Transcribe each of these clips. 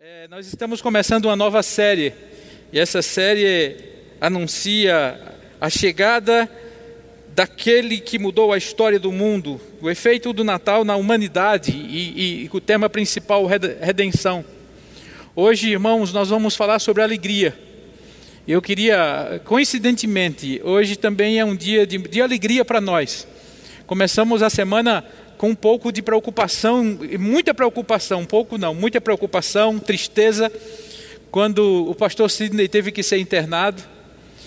É, nós estamos começando uma nova série e essa série anuncia a chegada daquele que mudou a história do mundo, o efeito do Natal na humanidade e, e o tema principal, redenção. Hoje, irmãos, nós vamos falar sobre alegria. Eu queria, coincidentemente, hoje também é um dia de, de alegria para nós. Começamos a semana com um pouco de preocupação, muita preocupação, um pouco não, muita preocupação, tristeza, quando o pastor Sidney teve que ser internado.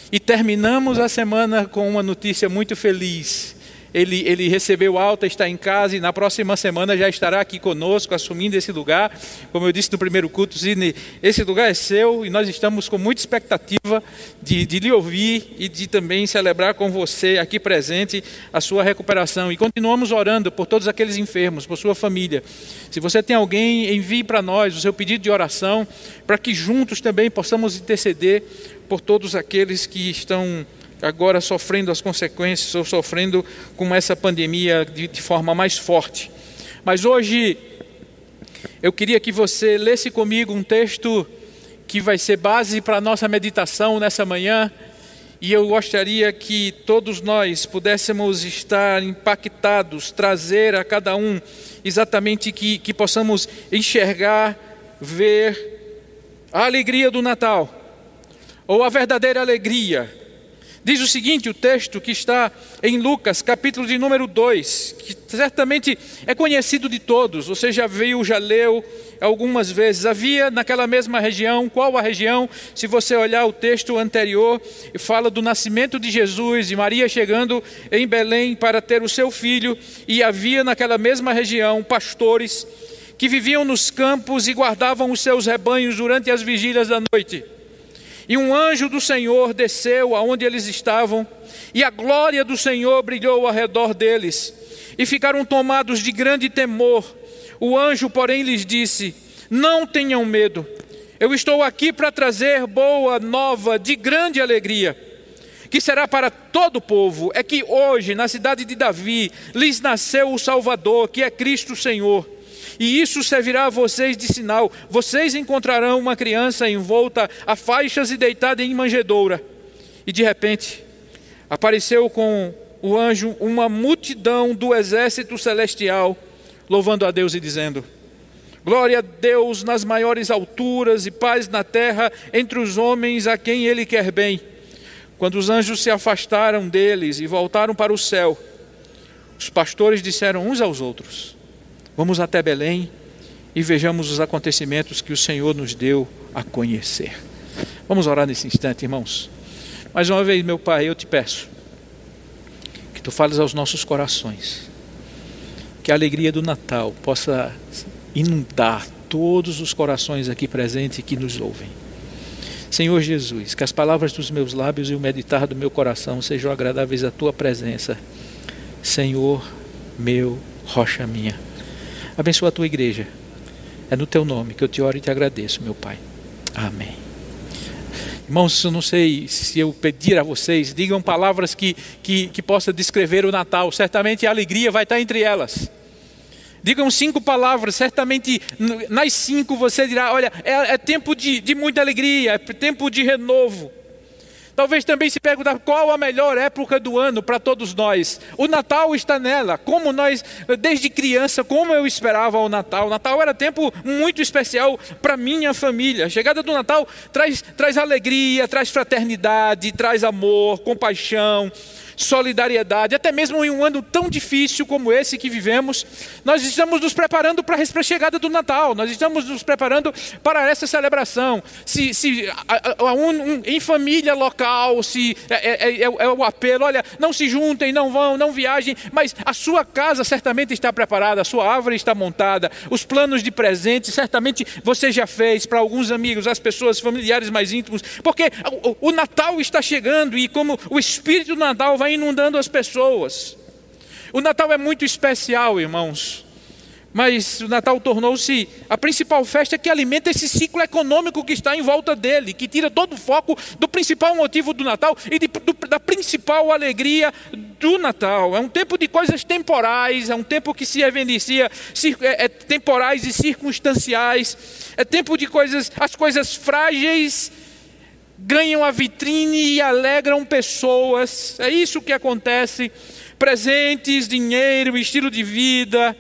E terminamos a semana com uma notícia muito feliz ele, ele recebeu alta, está em casa e na próxima semana já estará aqui conosco, assumindo esse lugar. Como eu disse no primeiro culto, Sidney, esse lugar é seu e nós estamos com muita expectativa de, de lhe ouvir e de também celebrar com você aqui presente a sua recuperação. E continuamos orando por todos aqueles enfermos, por sua família. Se você tem alguém, envie para nós o seu pedido de oração, para que juntos também possamos interceder por todos aqueles que estão agora sofrendo as consequências ou sofrendo com essa pandemia de, de forma mais forte. Mas hoje eu queria que você lesse comigo um texto que vai ser base para a nossa meditação nessa manhã. E eu gostaria que todos nós pudéssemos estar impactados, trazer a cada um exatamente que, que possamos enxergar, ver a alegria do Natal, ou a verdadeira alegria Diz o seguinte, o texto que está em Lucas, capítulo de número 2, que certamente é conhecido de todos, você já viu, já leu algumas vezes. Havia naquela mesma região, qual a região? Se você olhar o texto anterior, fala do nascimento de Jesus e Maria chegando em Belém para ter o seu filho, e havia naquela mesma região pastores que viviam nos campos e guardavam os seus rebanhos durante as vigílias da noite. E um anjo do Senhor desceu aonde eles estavam, e a glória do Senhor brilhou ao redor deles, e ficaram tomados de grande temor. O anjo, porém, lhes disse: Não tenham medo, eu estou aqui para trazer boa nova de grande alegria, que será para todo o povo. É que hoje, na cidade de Davi, lhes nasceu o Salvador, que é Cristo Senhor e isso servirá a vocês de sinal. Vocês encontrarão uma criança envolta a faixas e deitada em manjedoura. E de repente, apareceu com o anjo uma multidão do exército celestial, louvando a Deus e dizendo: Glória a Deus nas maiores alturas e paz na terra entre os homens a quem Ele quer bem. Quando os anjos se afastaram deles e voltaram para o céu, os pastores disseram uns aos outros: Vamos até Belém e vejamos os acontecimentos que o Senhor nos deu a conhecer. Vamos orar nesse instante, irmãos. Mais uma vez, meu Pai, eu te peço que tu fales aos nossos corações, que a alegria do Natal possa inundar todos os corações aqui presentes que nos ouvem. Senhor Jesus, que as palavras dos meus lábios e o meditar do meu coração sejam agradáveis à tua presença. Senhor, meu, rocha minha. Abençoa a tua igreja. É no teu nome que eu te oro e te agradeço, meu Pai. Amém. Irmãos, eu não sei se eu pedir a vocês, digam palavras que, que, que possam descrever o Natal. Certamente a alegria vai estar entre elas. Digam cinco palavras, certamente nas cinco você dirá: olha, é, é tempo de, de muita alegria, é tempo de renovo. Talvez também se perguntar qual a melhor época do ano para todos nós. O Natal está nela. Como nós, desde criança, como eu esperava o Natal. O Natal era tempo muito especial para minha família. A chegada do Natal traz, traz alegria, traz fraternidade, traz amor, compaixão solidariedade, até mesmo em um ano tão difícil como esse que vivemos, nós estamos nos preparando para a chegada do Natal, nós estamos nos preparando para essa celebração. Se, se a, a, um, um, em família local, se é, é, é, é, o apelo, olha, não se juntem, não vão, não viajem, mas a sua casa certamente está preparada, a sua árvore está montada, os planos de presente certamente você já fez para alguns amigos, as pessoas, familiares mais íntimos, porque o, o Natal está chegando e como o Espírito do Natal vai vai inundando as pessoas. O Natal é muito especial, irmãos, Mas o Natal tornou-se a principal festa que alimenta esse ciclo econômico que está em volta dele, que tira todo o foco do principal motivo do Natal e de, do, da principal alegria do Natal. É um tempo de coisas temporais, é um tempo que se evidencia é, é, temporais e circunstanciais, é tempo de coisas, as coisas frágeis ganham a vitrine e alegram pessoas. É isso que acontece. Presentes, dinheiro, estilo de vida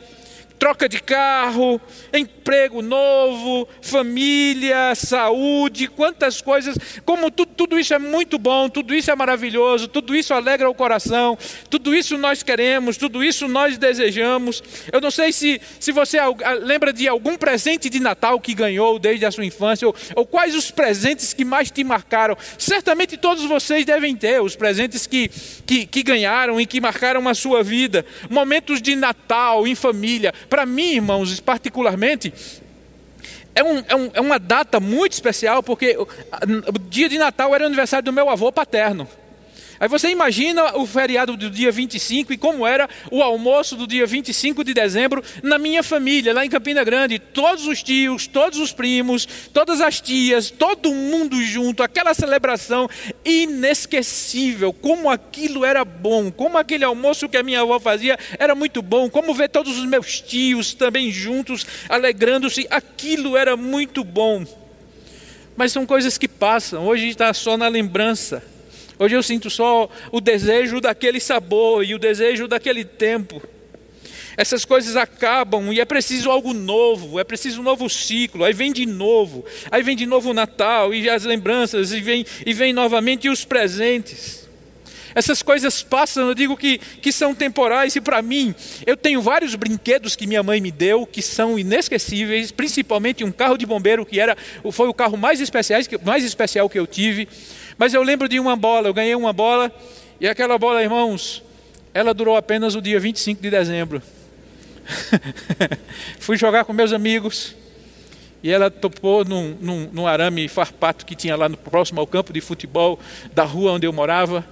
troca de carro, emprego novo, família, saúde, quantas coisas, como tudo, tudo, isso é muito bom, tudo isso é maravilhoso, tudo isso alegra o coração, tudo isso nós queremos, tudo isso nós desejamos. Eu não sei se, se você lembra de algum presente de Natal que ganhou desde a sua infância, ou, ou quais os presentes que mais te marcaram. Certamente todos vocês devem ter os presentes que, que, que ganharam e que marcaram a sua vida. Momentos de Natal em família, para mim, irmãos, particularmente, é, um, é, um, é, uma data muito especial, porque o, o dia de Natal era o aniversário do meu avô paterno. Aí você imagina o feriado do dia 25 e como era o almoço do dia 25 de dezembro na minha família, lá em Campina Grande. Todos os tios, todos os primos, todas as tias, todo mundo junto, aquela celebração inesquecível. Como aquilo era bom, como aquele almoço que a minha avó fazia era muito bom. Como ver todos os meus tios também juntos, alegrando-se, aquilo era muito bom. Mas são coisas que passam, hoje está só na lembrança. Hoje eu sinto só o desejo daquele sabor e o desejo daquele tempo. Essas coisas acabam e é preciso algo novo, é preciso um novo ciclo. Aí vem de novo, aí vem de novo o Natal e as lembranças, e vem, e vem novamente os presentes. Essas coisas passam, eu digo que, que são temporais, e para mim, eu tenho vários brinquedos que minha mãe me deu que são inesquecíveis, principalmente um carro de bombeiro que era, foi o carro mais, especiais, mais especial que eu tive. Mas eu lembro de uma bola, eu ganhei uma bola, e aquela bola, irmãos, ela durou apenas o dia 25 de dezembro. Fui jogar com meus amigos, e ela topou num, num, num, arame farpato que tinha lá no próximo ao campo de futebol da rua onde eu morava.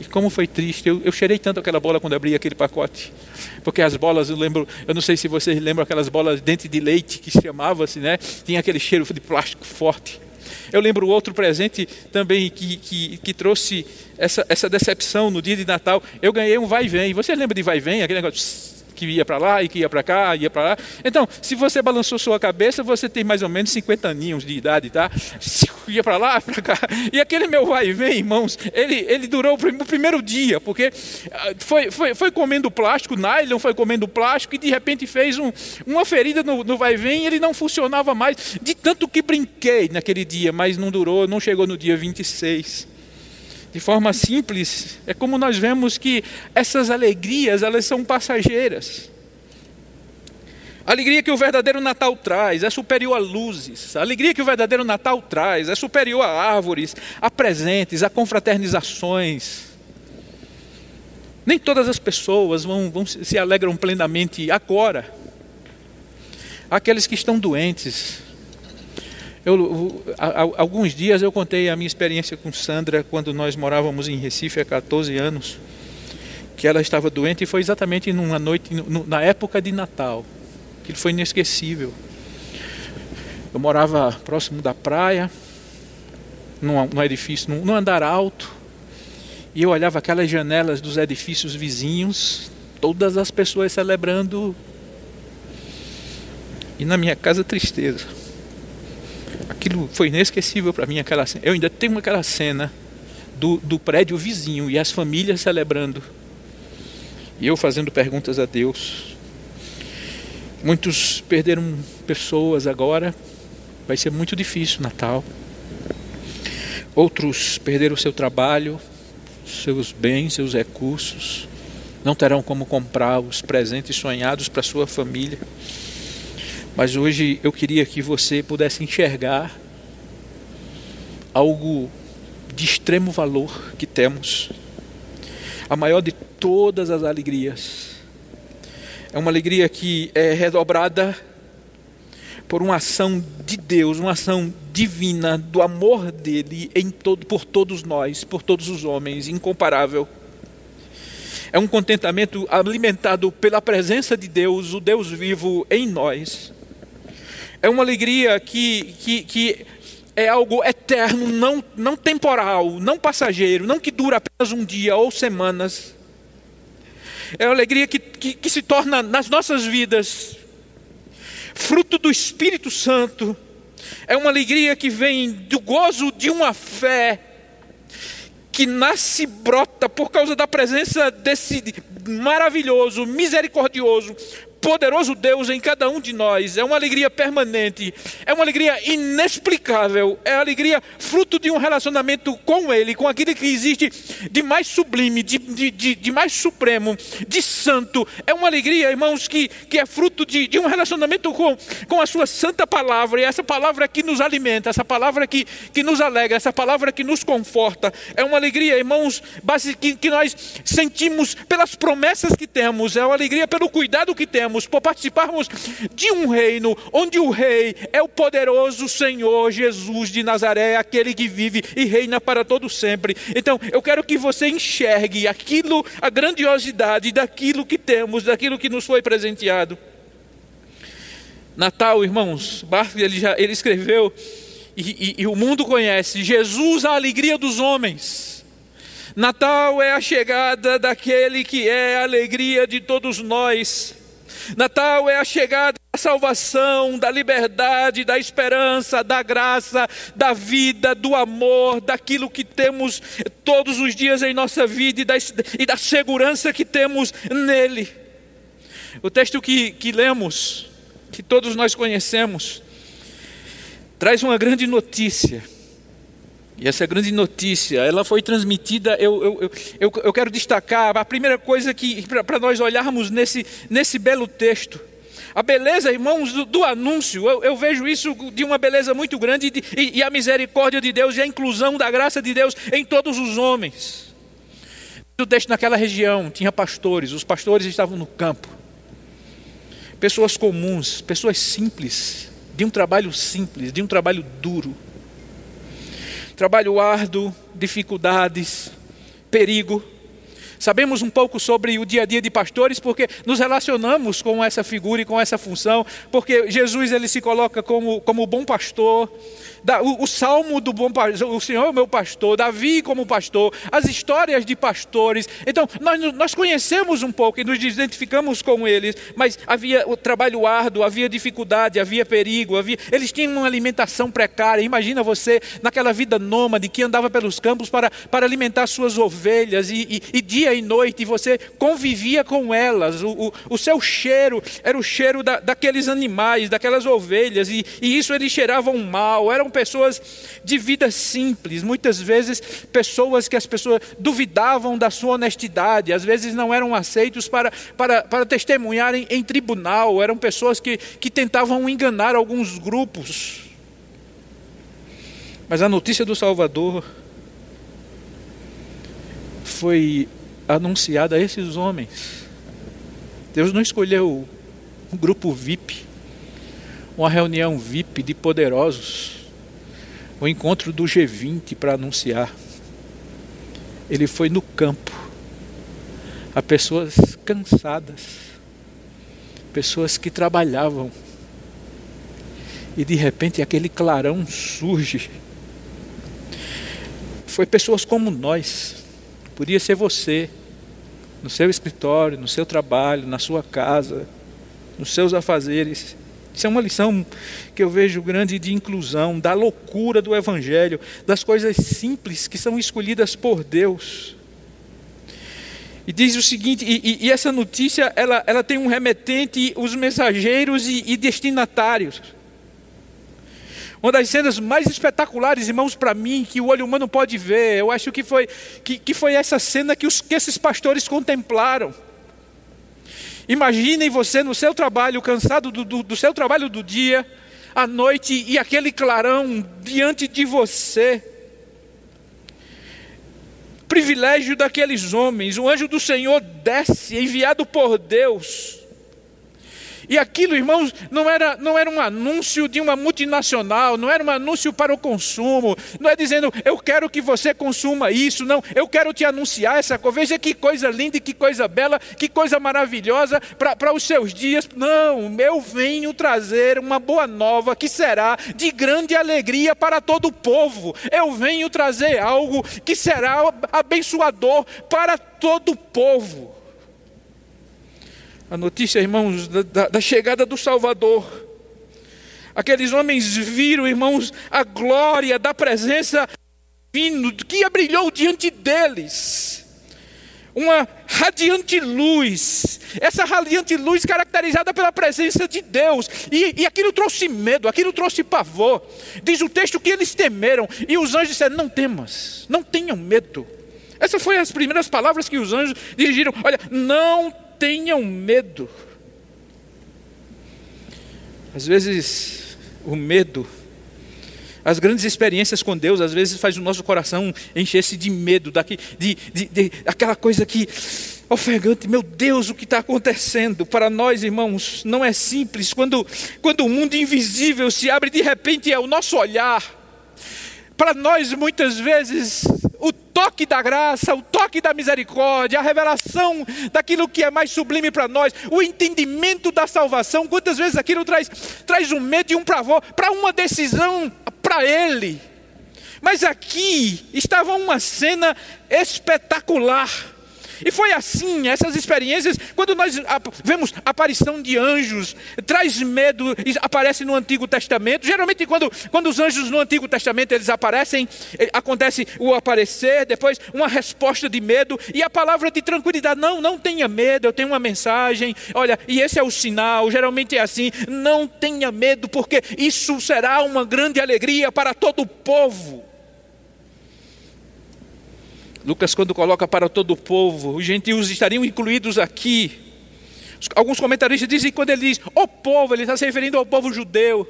E como foi triste, eu, eu cheirei tanto aquela bola quando abri aquele pacote. Porque as bolas, eu lembro, eu não sei se vocês lembram aquelas bolas dente de leite que chamava-se, né? Tinha aquele cheiro de plástico forte. Eu lembro outro presente também que, que, que trouxe essa, essa decepção no dia de Natal. Eu ganhei um vai e vem. Você lembra de vai e vem? Aquele negócio que ia para lá e que ia para cá, ia para lá. Então, se você balançou sua cabeça, você tem mais ou menos 50 aninhos de idade, tá? Ia para lá, para cá. E aquele meu vai e vem, irmãos, ele, ele durou o primeiro dia, porque ah, foi, foi, foi comendo plástico, nylon foi comendo plástico e de repente fez um, uma ferida no, no vai e vem e ele não funcionava mais. De tanto que brinquei naquele dia, mas não durou, não chegou no dia 26 de forma simples, é como nós vemos que essas alegrias, elas são passageiras. A alegria que o verdadeiro Natal traz é superior a luzes. A alegria que o verdadeiro Natal traz é superior a árvores, a presentes, a confraternizações. Nem todas as pessoas vão, vão se alegram plenamente agora. Aqueles que estão doentes, eu, alguns dias eu contei a minha experiência com Sandra quando nós morávamos em Recife há 14 anos, que ela estava doente e foi exatamente numa noite, na época de Natal, que foi inesquecível. Eu morava próximo da praia, num, num edifício, num, num andar alto, e eu olhava aquelas janelas dos edifícios vizinhos, todas as pessoas celebrando, e na minha casa tristeza aquilo foi inesquecível para mim, aquela cena. Eu ainda tenho aquela cena do, do prédio vizinho e as famílias celebrando. E eu fazendo perguntas a Deus. Muitos perderam pessoas agora. Vai ser muito difícil Natal. Outros perderam seu trabalho, seus bens, seus recursos. Não terão como comprar os presentes sonhados para sua família. Mas hoje eu queria que você pudesse enxergar algo de extremo valor que temos. A maior de todas as alegrias. É uma alegria que é redobrada por uma ação de Deus, uma ação divina do amor dele em todo, por todos nós, por todos os homens, incomparável. É um contentamento alimentado pela presença de Deus, o Deus vivo em nós. É uma alegria que, que, que é algo eterno, não, não temporal, não passageiro, não que dura apenas um dia ou semanas. É uma alegria que, que, que se torna nas nossas vidas fruto do Espírito Santo. É uma alegria que vem do gozo de uma fé que nasce e brota por causa da presença desse maravilhoso, misericordioso, poderoso Deus em cada um de nós, é uma alegria permanente, é uma alegria inexplicável, é alegria fruto de um relacionamento com Ele, com aquilo que existe de mais sublime, de, de, de, de mais supremo, de santo. É uma alegria, irmãos, que, que é fruto de, de um relacionamento com, com a Sua santa palavra, e essa palavra que nos alimenta, essa palavra que, que nos alegra, essa palavra que nos conforta. É uma alegria, irmãos, que, que nós sentimos pelas promessas que temos, é uma alegria pelo cuidado que temos por participarmos de um reino onde o rei é o poderoso Senhor Jesus de Nazaré, aquele que vive e reina para todo sempre. Então, eu quero que você enxergue aquilo, a grandiosidade daquilo que temos, daquilo que nos foi presenteado. Natal, irmãos, Barclay ele, já, ele escreveu e, e, e o mundo conhece Jesus, a alegria dos homens. Natal é a chegada daquele que é a alegria de todos nós. Natal é a chegada da salvação, da liberdade, da esperança, da graça, da vida, do amor, daquilo que temos todos os dias em nossa vida e da, e da segurança que temos nele. O texto que, que lemos, que todos nós conhecemos, traz uma grande notícia e essa grande notícia, ela foi transmitida, eu, eu, eu, eu quero destacar a primeira coisa que para nós olharmos nesse, nesse belo texto. A beleza, irmãos, do, do anúncio, eu, eu, vejo isso de uma beleza muito grande e, e a misericórdia de Deus e a inclusão da graça de Deus em todos os homens. O texto naquela região tinha pastores, os pastores estavam no campo. Pessoas comuns, pessoas simples, de um trabalho simples, de um trabalho duro trabalho árduo, dificuldades, perigo. Sabemos um pouco sobre o dia a dia de pastores porque nos relacionamos com essa figura e com essa função, porque Jesus ele se coloca como, como bom pastor, o, o salmo do bom pastor, o Senhor é meu pastor, Davi como pastor, as histórias de pastores. Então, nós, nós conhecemos um pouco e nos identificamos com eles, mas havia o trabalho árduo, havia dificuldade, havia perigo, havia, eles tinham uma alimentação precária. Imagina você naquela vida nômade que andava pelos campos para, para alimentar suas ovelhas e, e, e dia e noite, e você convivia com elas. O, o, o seu cheiro era o cheiro da, daqueles animais, daquelas ovelhas, e, e isso eles cheiravam mal, eram pessoas de vida simples, muitas vezes pessoas que as pessoas duvidavam da sua honestidade, às vezes não eram aceitos para, para, para testemunharem em tribunal, eram pessoas que, que tentavam enganar alguns grupos. Mas a notícia do Salvador foi anunciada a esses homens. Deus não escolheu um grupo VIP, uma reunião VIP de poderosos o encontro do G20 para anunciar. Ele foi no campo, a pessoas cansadas, pessoas que trabalhavam, e de repente aquele clarão surge. Foi pessoas como nós, podia ser você, no seu escritório, no seu trabalho, na sua casa, nos seus afazeres isso é uma lição que eu vejo grande de inclusão, da loucura do Evangelho, das coisas simples que são escolhidas por Deus. E diz o seguinte, e, e essa notícia ela, ela tem um remetente, os mensageiros e, e destinatários. Uma das cenas mais espetaculares, irmãos, para mim, que o olho humano pode ver, eu acho que foi, que, que foi essa cena que, os, que esses pastores contemplaram. Imaginem você no seu trabalho, cansado do, do, do seu trabalho do dia, à noite, e aquele clarão diante de você. Privilégio daqueles homens, o anjo do Senhor desce, enviado por Deus, E aquilo, irmãos, não era, não era um anúncio de uma multinacional, não era um anúncio para o consumo, não é dizendo eu quero que você consuma isso, não, eu quero te anunciar essa coisa, veja que coisa linda que coisa bela, que coisa maravilhosa para os seus dias. Não, eu venho trazer uma boa nova que será de grande alegria para todo o povo, eu venho trazer algo que será abençoador para todo o povo a notícia, irmãos, da, da, chegada do Salvador. Aqueles homens viram, irmãos, a glória da presença divina que brilhou diante deles. Uma radiante luz, essa radiante luz caracterizada pela presença de Deus, e, e aquilo trouxe medo, aquilo trouxe pavor. Diz o texto que eles temeram, e os anjos disseram: Não temas, não tenham medo. Essas foram as primeiras palavras que os anjos dirigiram: Olha, não tenham medo. Às vezes, o medo, as grandes experiências com Deus, às vezes faz o nosso coração encher-se de medo, daqui, de, de, de, aquela coisa que, ofegante, meu Deus, o que está acontecendo? Para nós, irmãos, não é simples. Quando, quando o mundo invisível se abre de repente, é o nosso olhar. Para nós, muitas vezes, o toque da graça, o toque da misericórdia, a revelação daquilo que é mais sublime para nós, o entendimento da salvação, quantas vezes aquilo traz, traz um medo e um pavor para uma decisão para Ele. Mas aqui estava uma cena espetacular e foi assim, essas experiências, quando nós vemos aparição de anjos, traz medo, aparece no Antigo Testamento. Geralmente, quando, quando os anjos no Antigo Testamento eles aparecem, eh, acontece o aparecer, depois uma resposta de medo e a palavra de tranquilidade. Não, não tenha medo, eu tenho uma mensagem. Olha, e esse é o sinal, geralmente é assim: não tenha medo, porque isso será uma grande alegria para todo o povo. Lucas, quando coloca para todo o povo, os gentios estariam incluídos aqui. Alguns comentaristas dizem que quando ele diz o povo, ele está se referindo ao povo judeu.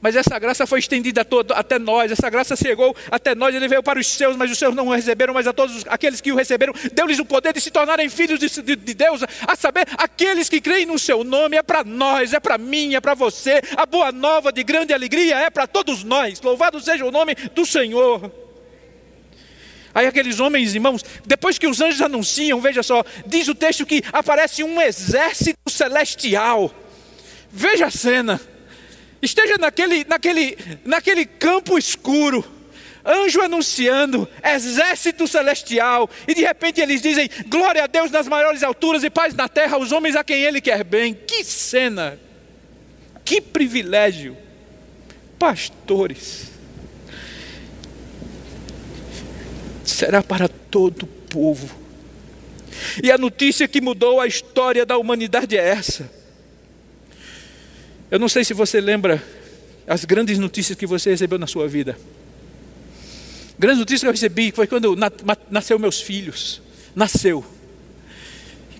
Mas essa graça foi estendida todo, até nós, essa graça chegou até nós, ele veio para os seus, mas os seus não o receberam, mas a todos aqueles que o receberam, deu-lhes o poder de se tornarem filhos de, de, de Deus, a saber, aqueles que creem no seu nome, é para nós, é para mim, é para você, a boa nova de grande alegria é para todos nós, louvado seja o nome do Senhor. Aí aqueles homens, irmãos, depois que os anjos anunciam, veja só, diz o texto que aparece um exército celestial. Veja a cena. Esteja naquele, naquele, naquele campo escuro, anjo anunciando, exército celestial, e de repente eles dizem: Glória a Deus nas maiores alturas e paz na terra aos homens a quem Ele quer bem. Que cena, que privilégio, pastores será para todo o povo. E a notícia que mudou a história da humanidade é essa. Eu não sei se você lembra as grandes notícias que você recebeu na sua vida. Grandes notícias que eu recebi foi quando nasceu meus filhos. Nasceu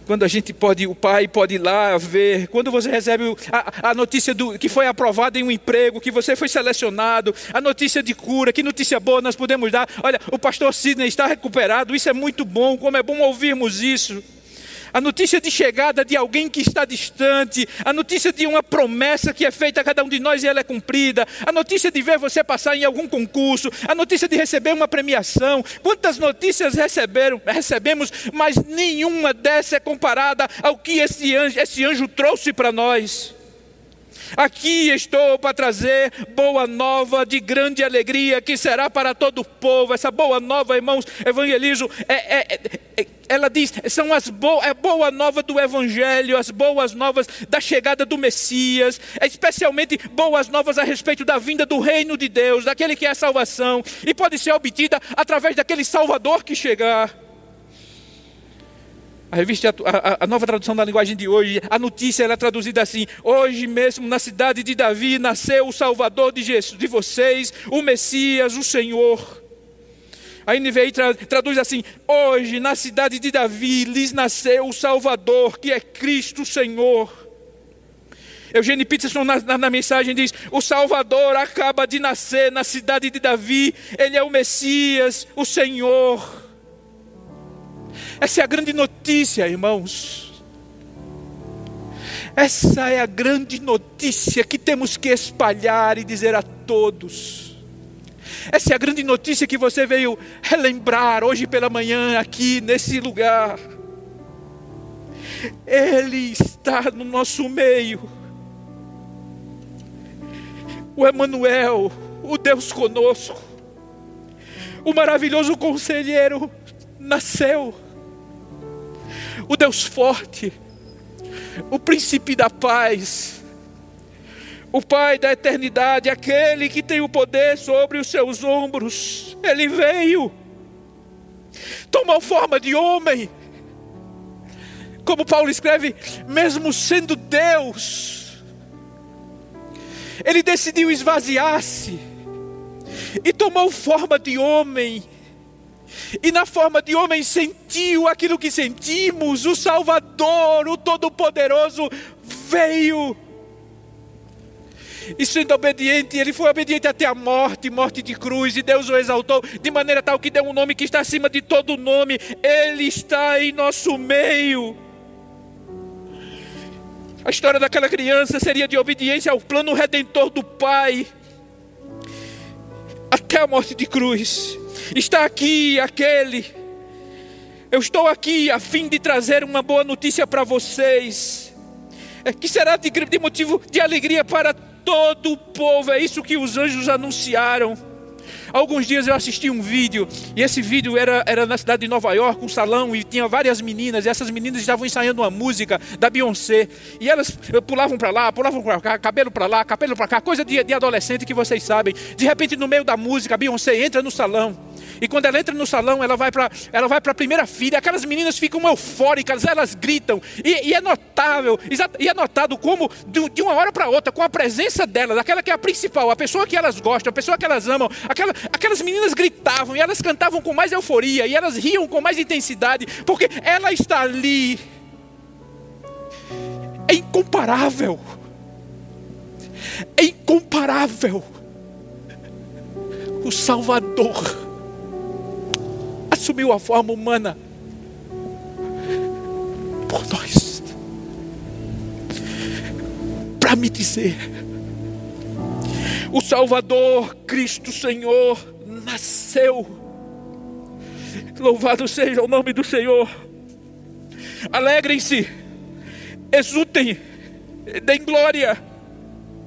quando a gente pode, o pai pode ir lá ver, quando você recebe a, a notícia do, que foi aprovado em um emprego, que você foi selecionado, a notícia de cura, que notícia boa nós podemos dar. Olha, o pastor Sidney está recuperado, isso é muito bom, como é bom ouvirmos isso a notícia de chegada de alguém que está distante, a notícia de uma promessa que é feita a cada um de nós e ela é cumprida, a notícia de ver você passar em algum concurso, a notícia de receber uma premiação. Quantas notícias receberam, recebemos, mas nenhuma dessa é comparada ao que esse anjo, esse anjo trouxe para nós. Aqui estou para trazer boa nova de grande alegria, que será para todo o povo. Essa boa nova, irmãos, evangelizo, é, é, é, ela diz, são as bo é boa nova do Evangelho, as boas novas da chegada do Messias, é especialmente boas novas a respeito da vinda do reino de Deus, daquele que é a salvação, e pode ser obtida através daquele Salvador que chegar. A revista, a, a, nova tradução da linguagem de hoje, a notícia é traduzida assim: Hoje mesmo na cidade de Davi nasceu o Salvador de, Jesus, de vocês, o Messias, o Senhor. A NVI tra, traduz assim: Hoje na cidade de Davi lhes nasceu o Salvador, que é Cristo Senhor. Eugênio Peterson na, na, na, mensagem diz: O Salvador acaba de nascer na cidade de Davi, ele é o Messias, o Senhor. Essa é a grande notícia, irmãos. Essa é a grande notícia que temos que espalhar e dizer a todos. Essa é a grande notícia que você veio relembrar hoje pela manhã aqui nesse lugar. Ele está no nosso meio. O Emanuel, o Deus conosco, o maravilhoso conselheiro nasceu. O Deus forte, o príncipe da paz, o Pai da eternidade, aquele que tem o poder sobre os seus ombros, ele veio, tomou forma de homem, como Paulo escreve, mesmo sendo Deus, ele decidiu esvaziar-se e tomou forma de homem e na forma de homem sentiu aquilo que sentimos. O Salvador, o Todo-Poderoso, veio. E sendo obediente, ele foi obediente até a morte, morte de cruz, e Deus o exaltou de maneira tal que deu um nome que está acima de todo nome. Ele está em nosso meio. A história daquela criança seria de obediência ao plano redentor do Pai, até a morte de cruz. Está aqui aquele. Eu estou aqui a fim de trazer uma boa notícia para vocês, é que será de, de motivo de alegria para todo o povo. É isso que os anjos anunciaram. Alguns dias eu assisti um vídeo, e esse vídeo era, era na cidade de Nova York, um salão, e tinha várias meninas, e essas meninas estavam ensaiando uma música da Beyoncé, e elas eh, pulavam para lá, pulavam para cá, cabelo para lá, cabelo para cá, coisa de, de adolescente que vocês sabem. De repente, no meio da música, a Beyoncé entra no salão, e quando ela entra no salão, ela vai para ela vai para a primeira fila. Aquelas meninas ficam eufóricas, elas gritam. E, e é notável, e é notado como de, de uma hora para outra, com a presença delas, aquela que é a principal, a pessoa que elas gostam, a pessoa que elas amam, aquela, aquelas meninas gritavam e elas cantavam com mais euforia e elas riam com mais intensidade, porque ela está ali. É incomparável. É incomparável. O Salvador assumiu a forma humana por nós. Para me dizer, o Salvador, Cristo Senhor, nasceu. Louvado seja o nome do Senhor. Alegrem-se, exultem, deem glória,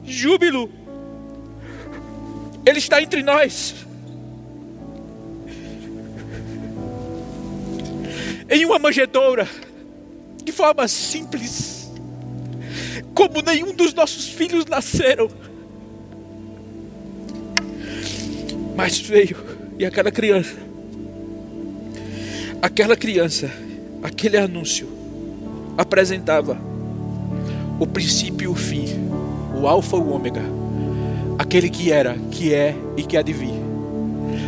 júbilo. Ele está entre nós. em uma manjedoura, de forma simples, como nenhum dos nossos filhos nasceram. Mas veio, e aquela criança, aquela criança, aquele anúncio, apresentava o princípio e o fim, o Alfa e o Ômega, aquele que era, que é e que há de vir.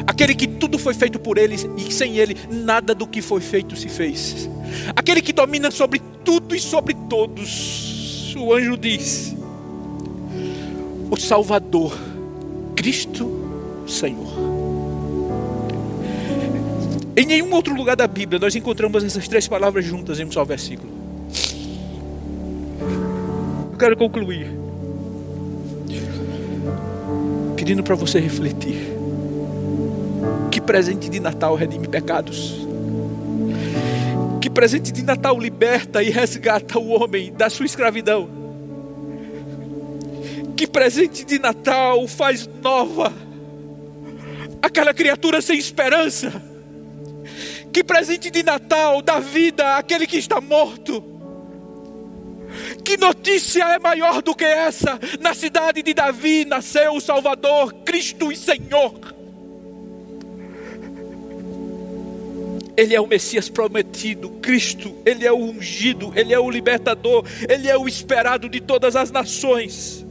Aquele que tudo foi feito por ele e sem ele nada do que foi feito se fez, aquele que domina sobre tudo e sobre todos. O anjo diz: O Salvador, Cristo Senhor. Em nenhum outro lugar da Bíblia nós encontramos essas três palavras juntas em um só versículo. Eu quero concluir pedindo para você refletir presente de Natal redime pecados. Que presente de Natal liberta e resgata o homem da sua escravidão. Que presente de Natal faz nova aquela criatura sem esperança. Que presente de Natal dá vida àquele que está morto. Que notícia é maior do que essa? Na cidade de Davi nasceu o Salvador, Cristo e Senhor. Ele é o Messias prometido, Cristo, Ele é o ungido, Ele é o libertador, Ele é o esperado de todas as nações.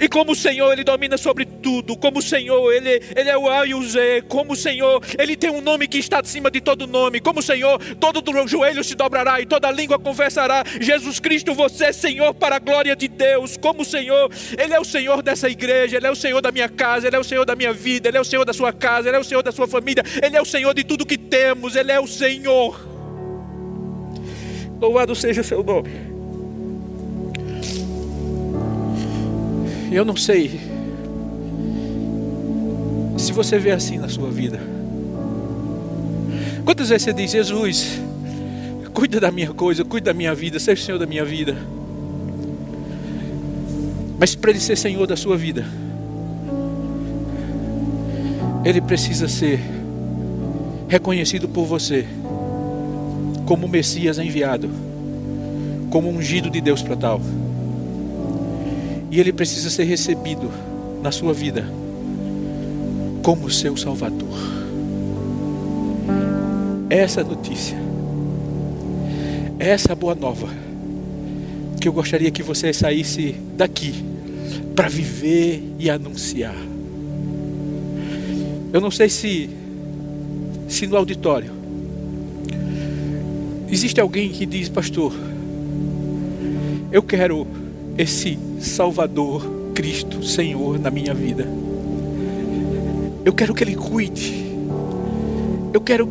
E como o Senhor, Ele domina sobre tudo. Como o Senhor, Ele, ele é o A e o Z. Como o Senhor, Ele tem um nome que está acima de todo nome. Como o Senhor, todo joelho se dobrará e toda língua confessará: Jesus Cristo, você é Senhor para a glória de Deus. Como o Senhor, Ele é o Senhor dessa igreja, Ele é o Senhor da minha casa, Ele é o Senhor da minha vida, Ele é o Senhor da sua casa, Ele é o Senhor da sua família, Ele é o Senhor de tudo que temos, Ele é o Senhor. Louvado seja o seu nome. Eu não sei se você vê assim na sua vida. Quantas vezes você diz, Jesus, cuida da minha coisa, cuida da minha vida, seja o Senhor da minha vida. Mas para Ele ser Senhor da sua vida, Ele precisa ser reconhecido por você como Messias enviado, como ungido de Deus para tal. E Ele precisa ser recebido na sua vida como seu Salvador. Essa notícia, essa boa nova, que eu gostaria que você saísse daqui para viver e anunciar. Eu não sei se, se no auditório existe alguém que diz, pastor, eu quero esse Salvador, Cristo, Senhor na minha vida. Eu quero que Ele cuide. Eu quero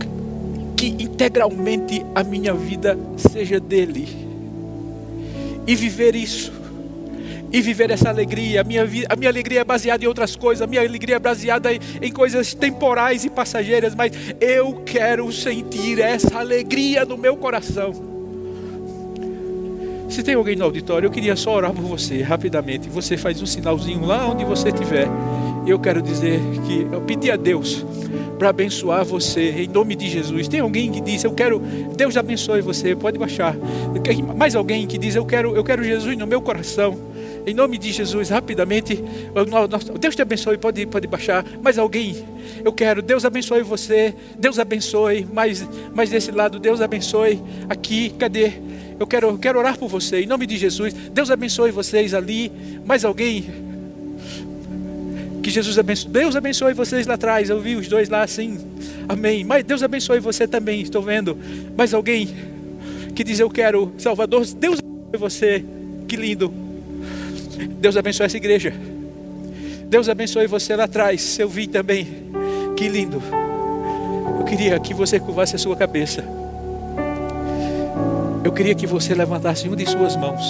que, integralmente a minha vida seja dele. E viver isso e viver essa alegria. A minha, a minha alegria é baseada em outras coisas, a minha alegria é baseada em, em coisas temporais e passageiras, mas eu quero sentir essa alegria no meu coração. Se tem alguém no auditório, eu queria só orar por você rapidamente. Você faz um sinalzinho lá onde você estiver. Eu quero dizer que eu pedi a Deus para abençoar você em nome de Jesus. Tem alguém que diz, eu quero, Deus abençoe você, pode baixar. Mais alguém que diz, eu quero, eu quero Jesus no meu coração. Em nome de Jesus, rapidamente. Deus te abençoe, pode, pode baixar. Mais alguém? Eu quero. Deus abençoe você. Deus abençoe. Mais, mais desse lado, Deus abençoe. Aqui, cadê? Eu quero, eu quero orar por você. Em nome de Jesus. Deus abençoe vocês ali. Mais alguém? Que Jesus abençoe. Deus abençoe vocês lá atrás. Eu vi os dois lá assim. Amém. Mas Deus abençoe você também. Estou vendo. Mais alguém que diz eu quero Salvador. Deus abençoe você. Que lindo. Deus abençoe essa igreja. Deus abençoe você lá atrás. Eu vi também. Que lindo. Eu queria que você curvasse a sua cabeça. Eu queria que você levantasse uma de suas mãos.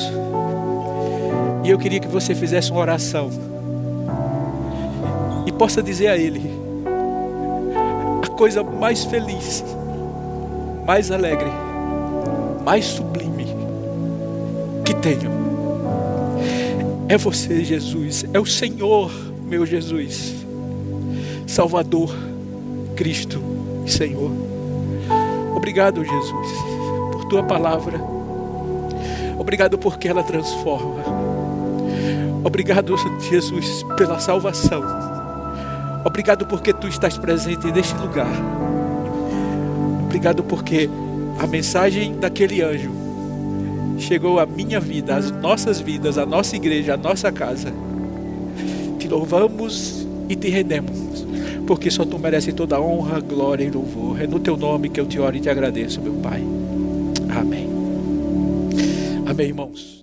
E eu queria que você fizesse uma oração. E possa dizer a Ele a coisa mais feliz, mais alegre, mais sublime que tenho é você, Jesus. É o Senhor, meu Jesus. Salvador, Cristo e Senhor. Obrigado, Jesus, tua palavra. Obrigado porque ela transforma. Obrigado, Jesus, pela salvação. Obrigado porque tu estás presente neste lugar. Obrigado porque a mensagem daquele anjo chegou a minha vida, as nossas vidas, a nossa igreja, a nossa casa. Te louvamos e te rendemos, porque só tu mereces toda honra, glória e louvor. É no teu nome que eu te oro e te agradeço, meu Pai. Amém. Irmãos.